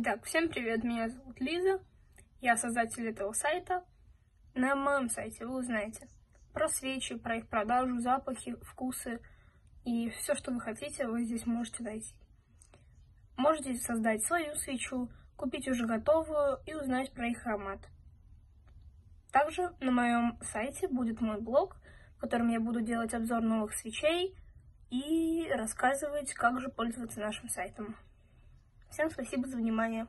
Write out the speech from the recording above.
Итак, всем привет, меня зовут Лиза, я создатель этого сайта. На моем сайте вы узнаете про свечи, про их продажу, запахи, вкусы и все, что вы хотите, вы здесь можете найти. Можете создать свою свечу, купить уже готовую и узнать про их аромат. Также на моем сайте будет мой блог, в котором я буду делать обзор новых свечей и рассказывать, как же пользоваться нашим сайтом. Всем спасибо за внимание.